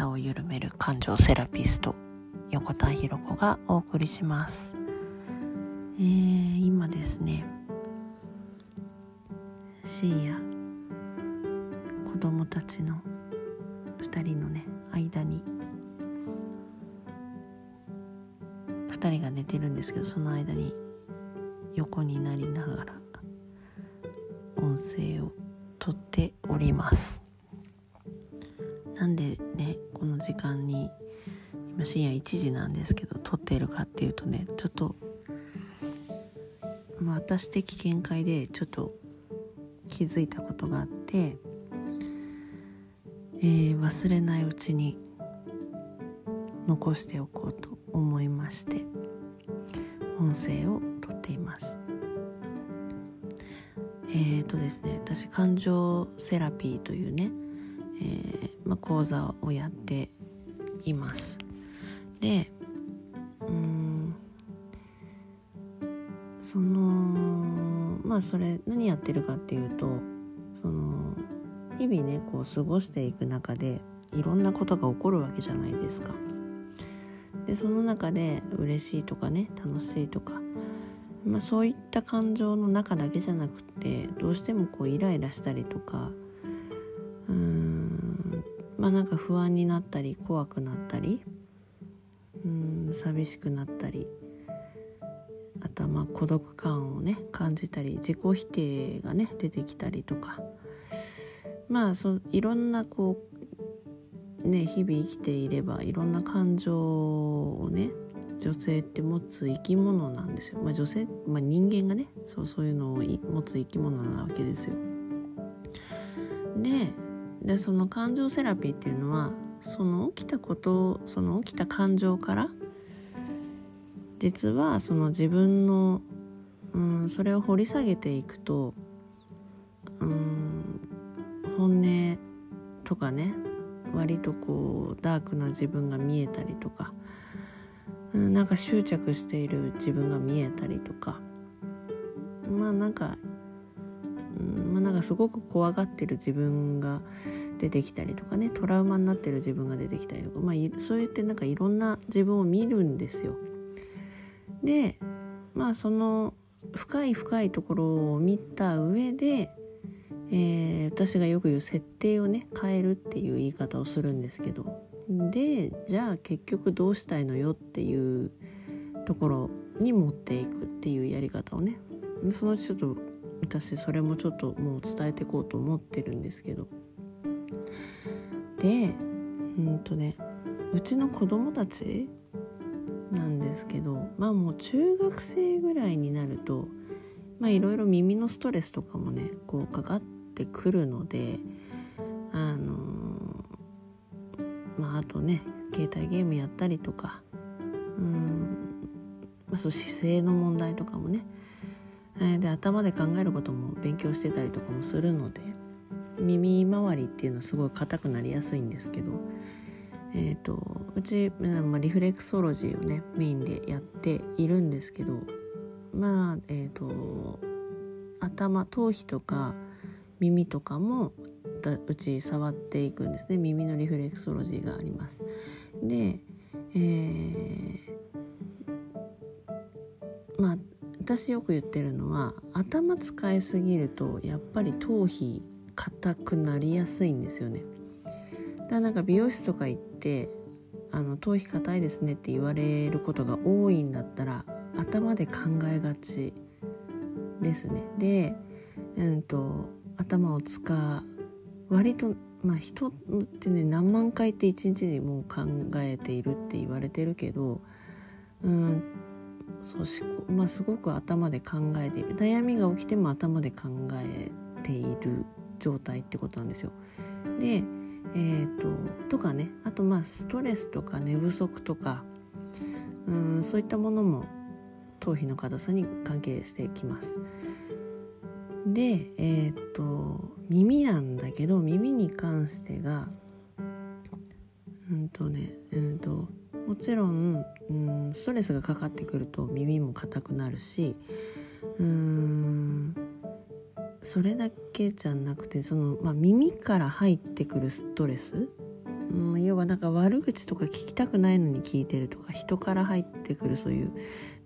肩を緩める感情セラピスト横田博子がお送りします、えー、今ですね深夜子供たちの2人のね間に2人が寝てるんですけどその間に横になりながら音声をとっております。なんでねこの時間に今深夜1時なんですけど撮っているかっていうとねちょっと、まあ、私的見解でちょっと気づいたことがあって、えー、忘れないうちに残しておこうと思いまして音声をとっています。えーとですね私感情セラピーというねえ、まあ、講座をやっています。でうんそのまあそれ何やってるかっていうとその日々ねこう過ごしていく中でいろんなことが起こるわけじゃないですか。でその中で嬉しいとかね楽しいとか、まあ、そういった感情の中だけじゃなくてどうしてもこうイライラしたりとかうんまあなんか不安になったり怖くなったりうん寂しくなったりあとはまあ孤独感をね感じたり自己否定がね出てきたりとかまあそいろんなこうね日々生きていればいろんな感情をね女性って持つ生き物なんですよ。まあ、女性、まあ、人間がねそうそういうのを持つ生き物なわけですよ。ででその感情セラピーっていうのはその起きたことその起きた感情から実はその自分の、うん、それを掘り下げていくと、うん、本音とかね割とこうダークな自分が見えたりとか、うん、なんか執着している自分が見えたりとかまあなんかすごく怖がってる自分が出てきたりとかねトラウマになってる自分が出てきたりとか、まあ、そうやってなんかいろんな自分を見るんですよ。でまあその深い深いところを見た上で、えー、私がよく言う設定をね変えるっていう言い方をするんですけどでじゃあ結局どうしたいのよっていうところに持っていくっていうやり方をねそのちょっと私それもちょっともう伝えていこうと思ってるんですけど。でうんとねうちの子供たちなんですけどまあもう中学生ぐらいになるとまあいろいろ耳のストレスとかもねこうかかってくるのであのまああとね携帯ゲームやったりとかうん、まあ、そう姿勢の問題とかもねで頭で考えることも勉強してたりとかもするので耳周りっていうのはすごい硬くなりやすいんですけど、えーと、うち、まあ、リフレクソロジーをねメインでやっているんですけどまあえっ、ー、と頭頭皮とか耳とかもうち触っていくんですね耳のリフレクソロジーがあります。で、えー、まあ私よく言ってるのは頭使いすぎるとやっぱり頭皮硬くなりやすいんですよね。だからなんか美容室とか行ってあの頭皮硬いですねって言われることが多いんだったら頭で考えがちですね。で、うんと、頭を使う割とまあ人ってね何万回って一日にもう考えているって言われてるけどうんそうしまあ、すごく頭で考えている悩みが起きても頭で考えている状態ってことなんですよ。で、えーと、とかねあとまあストレスとか寝不足とかうんそういったものも頭皮の硬さに関係してきます。でえっ、ー、と耳なんだけど耳に関してがうんとねうんともちろん、うん、ストレスがかかってくると耳も硬くなるしうんそれだけじゃなくてその、まあ、耳から入ってくるストレスうん、要はなんか悪口とか聞きたくないのに聞いてるとか人から入ってくるそういう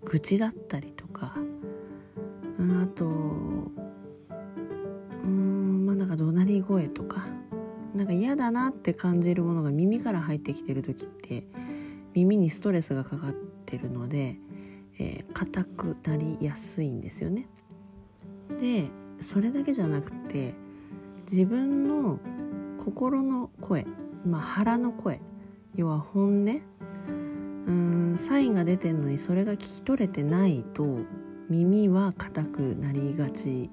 愚痴だったりとか、うん、あとうんまあなんか怒鳴り声とかなんか嫌だなって感じるものが耳から入ってきてる時って耳にストレスがかかってるのでえー、硬くなりやすいんですよね。でそれだけじゃなくて自分の心の声、まあ、腹の声要は本音うんサインが出てるのにそれが聞き取れてないと耳は硬くなりがち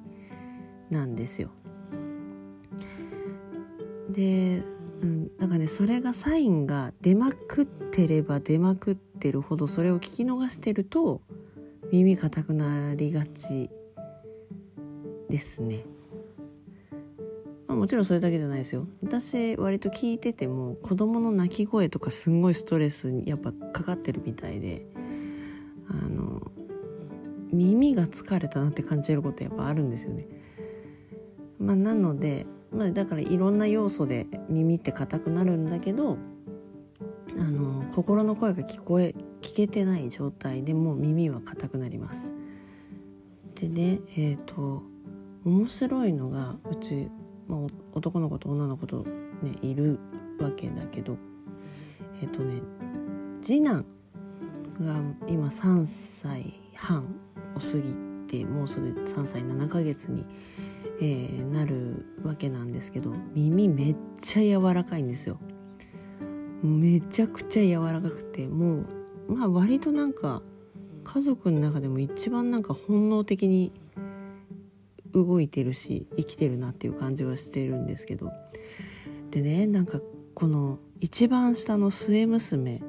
なんですよ。で、うん、なんかねそれがサインが出まくってれば出まくってるほどそれを聞き逃してると耳硬くなりがちですね。まあ、もちろんそれだけじゃないですよ私割と聞いてても子供の泣き声とかすんごいストレスにやっぱかかってるみたいであの耳が疲れたなって感じることやっぱあるんですよね。まあ、なので、まあ、だからいろんな要素で耳って硬くなるんだけどあの心の声が聞こえ聞けてない状態でもう耳は硬くなります。でねえっ、ー、と面白いのがうち、まあ、男の子と女の子とねいるわけだけどえっ、ー、とね次男が今3歳半を過ぎてもうすぐ3歳7ヶ月に、えー、なるわけなんですけど耳めっちゃ柔らかいんですよ。めちゃくちゃ柔らかくてもうまあ割となんか家族の中でも一番なんか本能的に動いてるし生きてるなっていう感じはしてるんですけどでねなんかこの一番下の末娘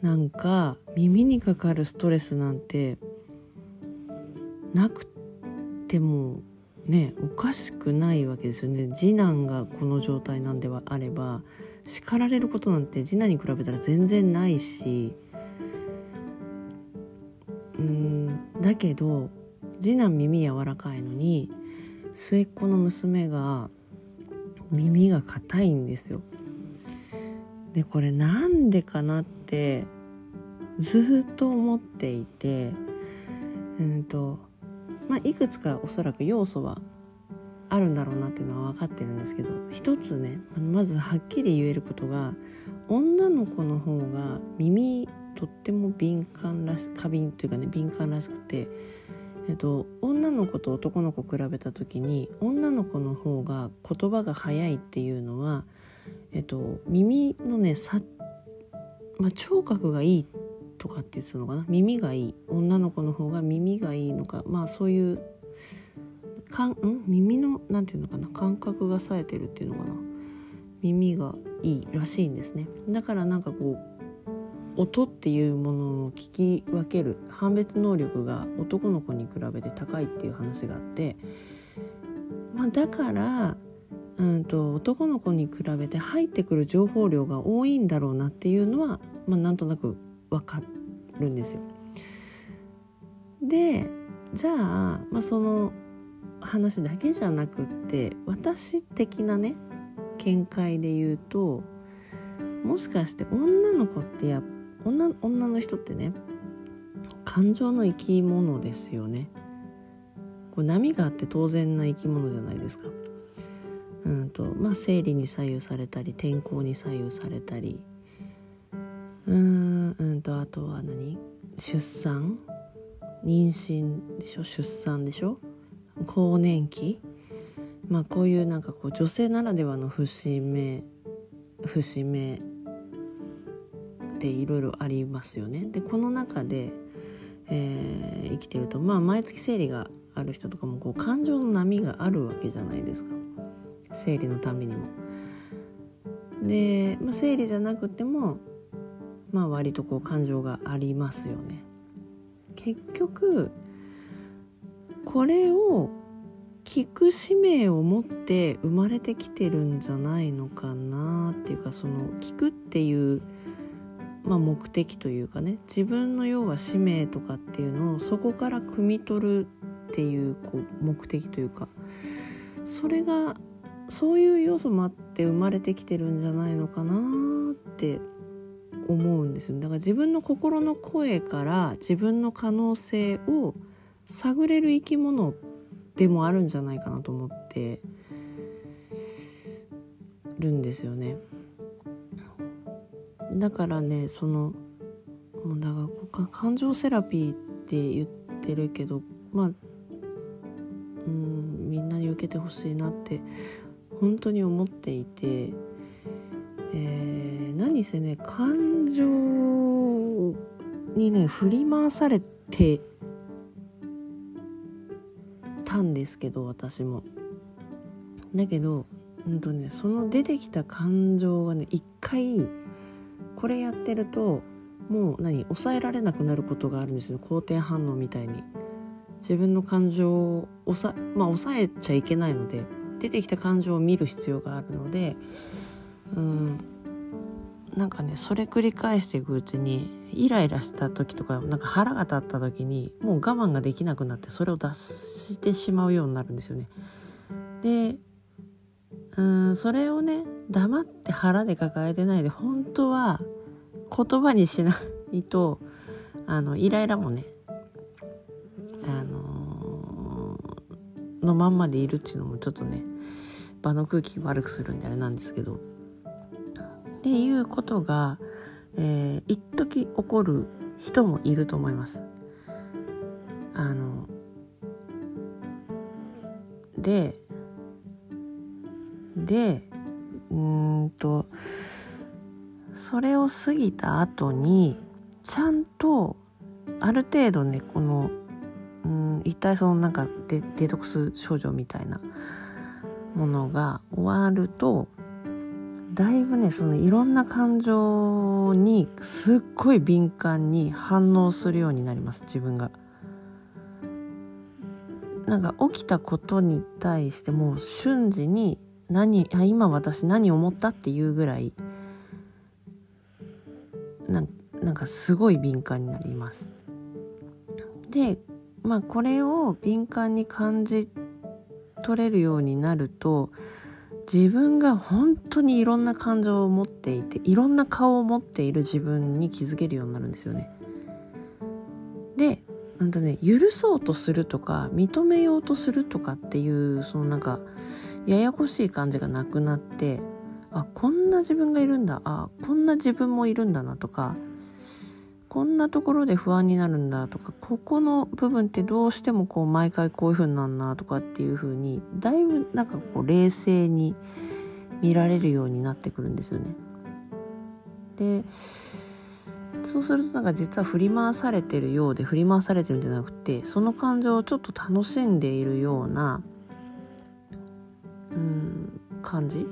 なんか耳にかかるストレスなんてなくてもねおかしくないわけですよね次男がこの状態なんではあれば叱られることなんて次男に比べたら全然ないしうんだけど次男耳柔らかいのに末っ子の娘が耳が硬いんですよ。でこれなんでかなってずっと思っていてうんとまあいくつかおそらく要素はあるんだろうなっていうのは分かってるんですけど一つねまずはっきり言えることが女の子の方が耳とっても敏感らし過敏というかね敏感らしくて、えっと、女の子と男の子比べた時に女の子の方が言葉が早いっていうのは、えっと、耳のねさ、まあ、聴覚がいいっとかって言ってたのかな？耳がいい。女の子の方が耳がいいのか。まあそういうかんん？耳のなんていうのかな？感覚が冴えてるっていうのかな？耳がいいらしいんですね。だからなんかこう音っていうものを聞き分ける。判別能力が男の子に比べて高いっていう話があって、まあ、だからうんと男の子に比べて入ってくる情報量が多いんだろうなっていうのは、まあ、なんとなく分かるんですよ。でじゃあ、まあ、その話だけじゃなくって私的なね見解で言うともしかして女の子ってや女女の人ってね感情の生き物ですよねこう波があって当然な生き物じゃないですかうんとまあ生理に左右されたり天候に左右されたりうんうんとあとは何？出産？妊娠でしょ？出産でしょ？更年期？まあこういうなんかこう女性ならではの節目節目っていろいろありますよね。でこの中で、えー、生きてるとまあ毎月生理がある人とかもこう感情の波があるわけじゃないですか。生理のためにも。で、まあ、生理じゃなくてもまあ割とこう感情がありますよね。結局これを聞く使命を持って生まれてきてるんじゃないのかなっていうかその聞くっていう、まあ、目的というかね自分の要は使命とかっていうのをそこから汲み取るっていうこう目的というかそれがそういう要素もあって生まれてきてるんじゃないのかなって思うんですよだから自分の心の声から自分の可能性を探れる生き物でもあるんじゃないかなと思ってるんですよね。だからねそのだから感情セラピーって言ってるけどまあうんみんなに受けてほしいなって本当に思っていて、えー、何せね感情にね振り回されてたんですけど私も。だけど、うんとね、その出てきた感情がね一回これやってるともう何抑えられなくなることがあるんですよ肯定反応みたいに。自分の感情を抑,、まあ、抑えちゃいけないので出てきた感情を見る必要があるのでうんなんかねそれ繰り返していくうちにイライラした時とかなんか腹が立った時にもう我慢ができなくなってそれを出してしまうようになるんですよね。でうんそれをね黙って腹で抱えてないで本当は言葉にしないとあのイライラもねあのー、のまんまでいるっていうのもちょっとね場の空気悪くするんであれなんですけどっていうことが、えー、一時起こる人もいると思います。あのででうんとそれを過ぎた後にちゃんとある程度ねこのうん一体そのなんかデデトックス症状みたいなものが終わるとだいぶねそのいろんな感情にすっごい敏感に反応するようになります自分が。なんか起きたことに対してもう瞬時に何あ今私何思ったっていうぐらいななんかすごい敏感になります。でまあこれを敏感に感じ取れるようになると自分が本当にいろんな感情を持っていていろんな顔を持っている自分に気づけるようになるんですよね。でうんとね許そうとするとか認めようとするとかっていうそのなんかややこしい感じがなくなってあこんな自分がいるんだあこんな自分もいるんだなとかこんなところで不安になるんだとかここの部分ってどうしてもこう毎回こういう風になるなとかっていう風にだいぶなんかこう冷静に見られるようになってくるんですよね。でそうするとなんか実は振り回されてるようで振り回されてるんじゃなくてその感情をちょっと楽しんでいるようなうん感じ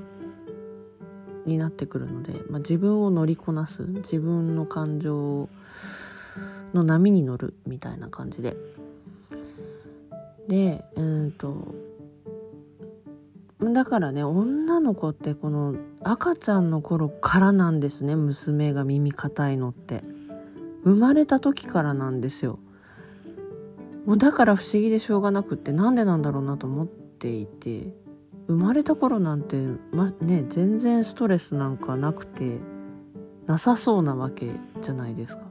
になってくるので、まあ、自分を乗りこなす自分の感情の波に乗るみたいな感じで。でうんとだからね女の子ってこの赤ちゃんの頃からなんですね娘が耳硬いのって。生まれた時からなんですよ。もうだから不思議でしょうがなくってなんでなんだろうなと思っていて。生まれた頃なんて、まね、全然ストレスなんかなくてなさそうなわけじゃないですか。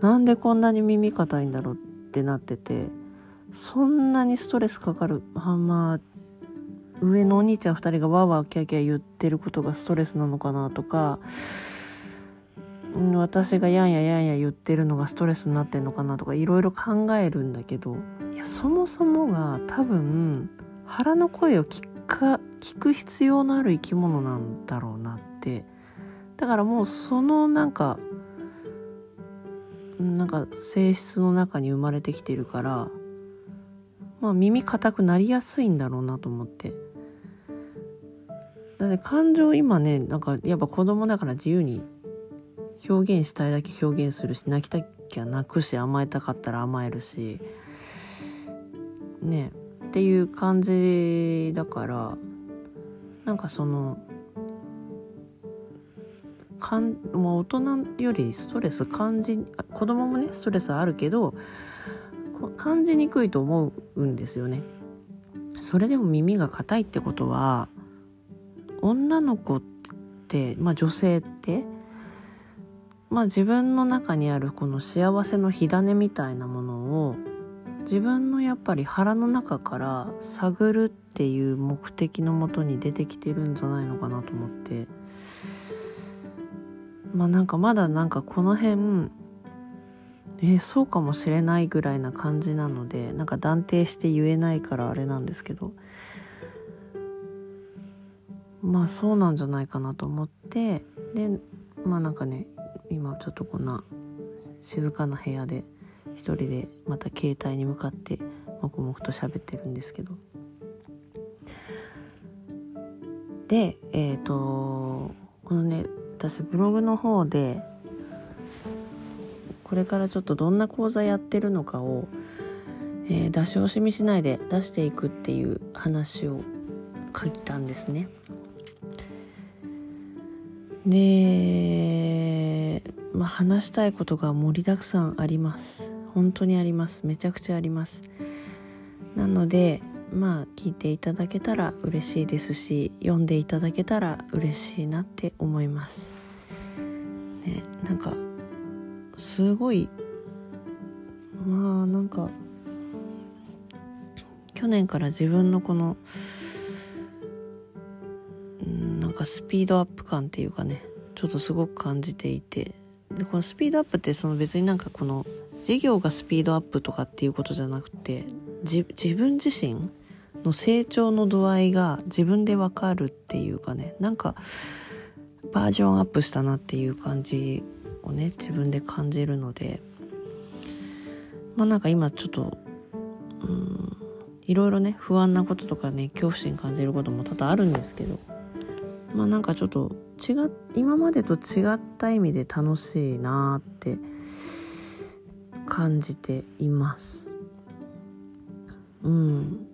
なんでこんなに耳硬いんだろうってなっててそんなにストレスかかるあま上のお兄ちゃん2人がわーわーキャーキャー言ってることがストレスなのかなとか私がやんややんや言ってるのがストレスになってんのかなとかいろいろ考えるんだけどいやそもそもが多分腹の声を聞か聞く必要のある生き物なんだろうなって。だからもうそのなんかなんか性質の中に生まれてきてるからまあ耳固くなりやすいんだろうなと思って。だって感情今ねなんかやっぱ子供だから自由に表現したいだけ表現するし泣きたきゃ泣くし甘えたかったら甘えるし。ね。っていう感じだからなんかそのかんもう大人よりストレス感じ子供もねストレスあるけど感じにくいと思うんですよね。それでも耳が硬いってことは女の子ってまあ女性ってまあ自分の中にあるこの幸せの火種みたいなものを自分のやっぱり腹の中から探るっていう目的のもとに出てきてるんじゃないのかなと思って。まあなんかまだなんかこの辺え、そうかもしれないぐらいな感じなのでなんか断定して言えないからあれなんですけど。まあそうなんじゃないかなと思って。でまあなんかね今ちょっとこんな静かな部屋で一人でまた携帯に向かって黙々と喋ってるんですけどでえっ、ー、とこのね私ブログの方でこれからちょっとどんな講座やってるのかを、えー、出し惜しみしないで出していくっていう話を書いたんですね。で、まあ、話したいことが盛りだくさんあります本当にあります。めちゃくちゃあります。なのでまあ聞いていただけたら嬉しいですし読んでいただけたら嬉しいなって思います。ねなんかすごいまあなんか去年から自分のこのなんかスピードアップ感っていうかねちょっとすごく感じていてでこのスピードアップってその別になんかこの事業がスピードアップとかっていうことじゃなくて自分自身の成長の度合いが自分でわかるっていうかねなんかバージョンアップしたなっていう感じをね自分で感じるのでまあなんか今ちょっとうんいろいろね不安なこととかね恐怖心感じることも多々あるんですけどまあなんかちょっと違今までと違った意味で楽しいなって感じています。うん。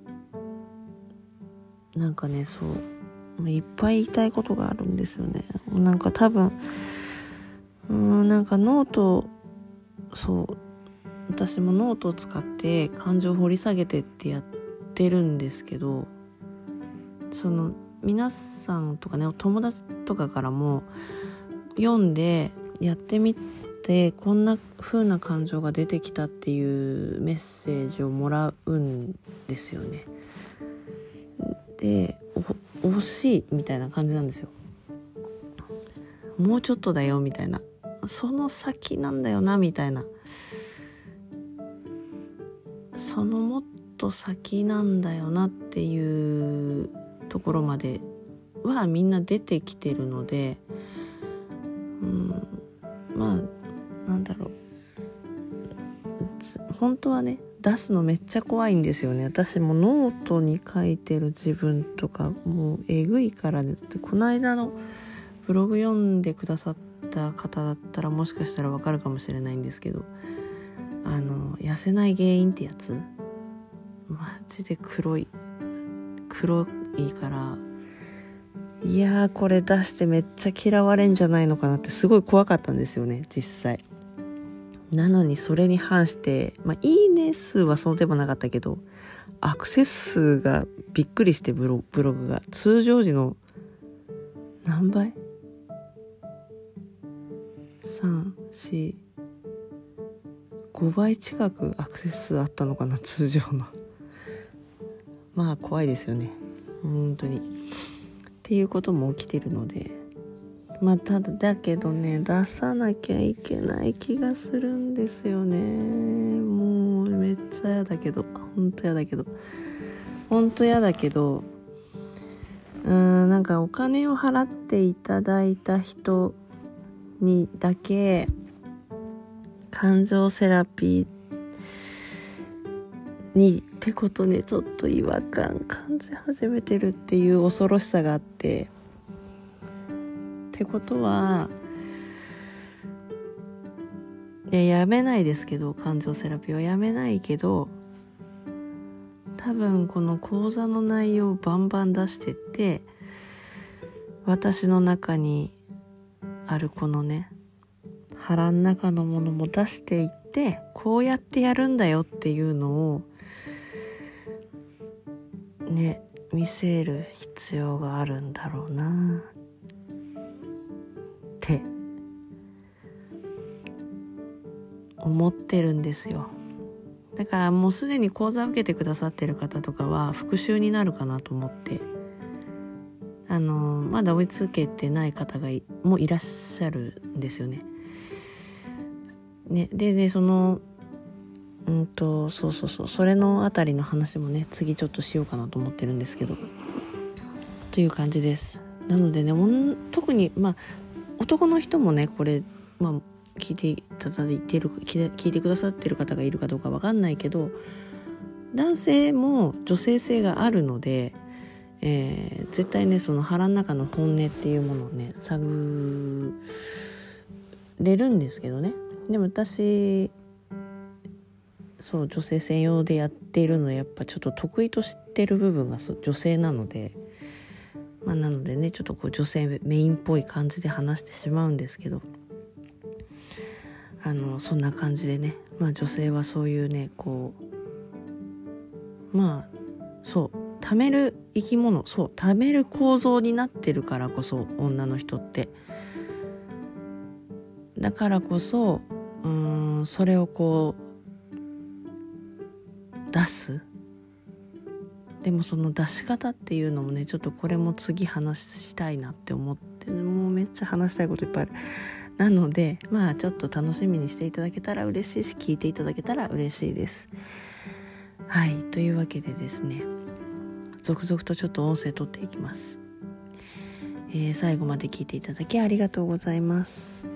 なんかねそう。いっぱい言いたいことがあるんですよね。なんか多分うんなんかノートそう。私もノートを使って感情を掘り下げてってやってるんですけどその皆さんとかねお友達とかからも読んでやってみてこんな風な感情が出てきたっていうメッセージをもらうんですよね。で惜しいみたいな感じなんですよ。もうちょっとだよみたいなその先なんだよなみたいなそのもっと先なんだよなっていうところまではみんな出てきてるので、うん、まあ本当はね出すのめっちゃ怖いんですよね。私もノートに書いてる自分とかもうえぐいからね。この間のブログ読んでくださった方だったらもしかしたらわかるかもしれないんですけどあの痩せない原因ってやつ？マジで黒い。黒いいから。いやーこれ出してめっちゃ嫌われんじゃないのかなってすごい怖かったんですよね実際。なのにそれに反してまあいいね数はその手もなかったけどアクセス数がびっくりしてブロブログが通常時の何倍 ?345 倍近くアクセス数あったのかな通常の。まあ怖いですよね。本当に。っていうことも起きてるので。まあただだけどね出さなきゃいけない気がするんですよね。もうめっちゃ嫌だけどほんと嫌だけど。ほんと嫌だけどうーんなんかお金を払っていただいた人にだけ感情セラピーにってことねちょっと違和感感じ始めてるっていう恐ろしさがあって。ってことはいややめないですけど感情セラピーはやめないけど多分この講座の内容をバンバン出してって私の中にあるこのね腹の中のものも出していってこうやってやるんだよっていうのをね見せる必要があるんだろうな。思ってるんですよだからもうすでに講座受けてくださってる方とかは復習になるかなと思ってあのまだ追いつけてない方がもいらっしゃるんですよね。ねででそのうんとそうそうそうそれの辺りの話もね次ちょっとしようかなと思ってるんですけどという感じです。なのでね特にまあ男の人もねこれまあ聞いていただいてる聞いてくださってる方がいるかどうか分かんないけど男性も女性性があるので、えー、絶対ねその腹の中の本音っていうものをね探れるんですけどねでも私そう女性専用でやっているのはやっぱちょっと得意としてる部分が女性なので。まあ、なのでねちょっとこう女性メインっぽい感じで話してしまうんですけどあのそんな感じでね、まあ、女性はそういうねこうまあそう貯める生き物そう貯める構造になってるからこそ女の人って。だからこそうんそれをこう出す。でもその出し方っていうのもねちょっとこれも次話したいなって思ってもうめっちゃ話したいこといっぱいある。なのでまあちょっと楽しみにしていただけたら嬉しいし聞いていただけたら嬉しいです。はいというわけでですね続々とちょっと音声取っていきます、えー、最後まで聞いていただきありがとうございます。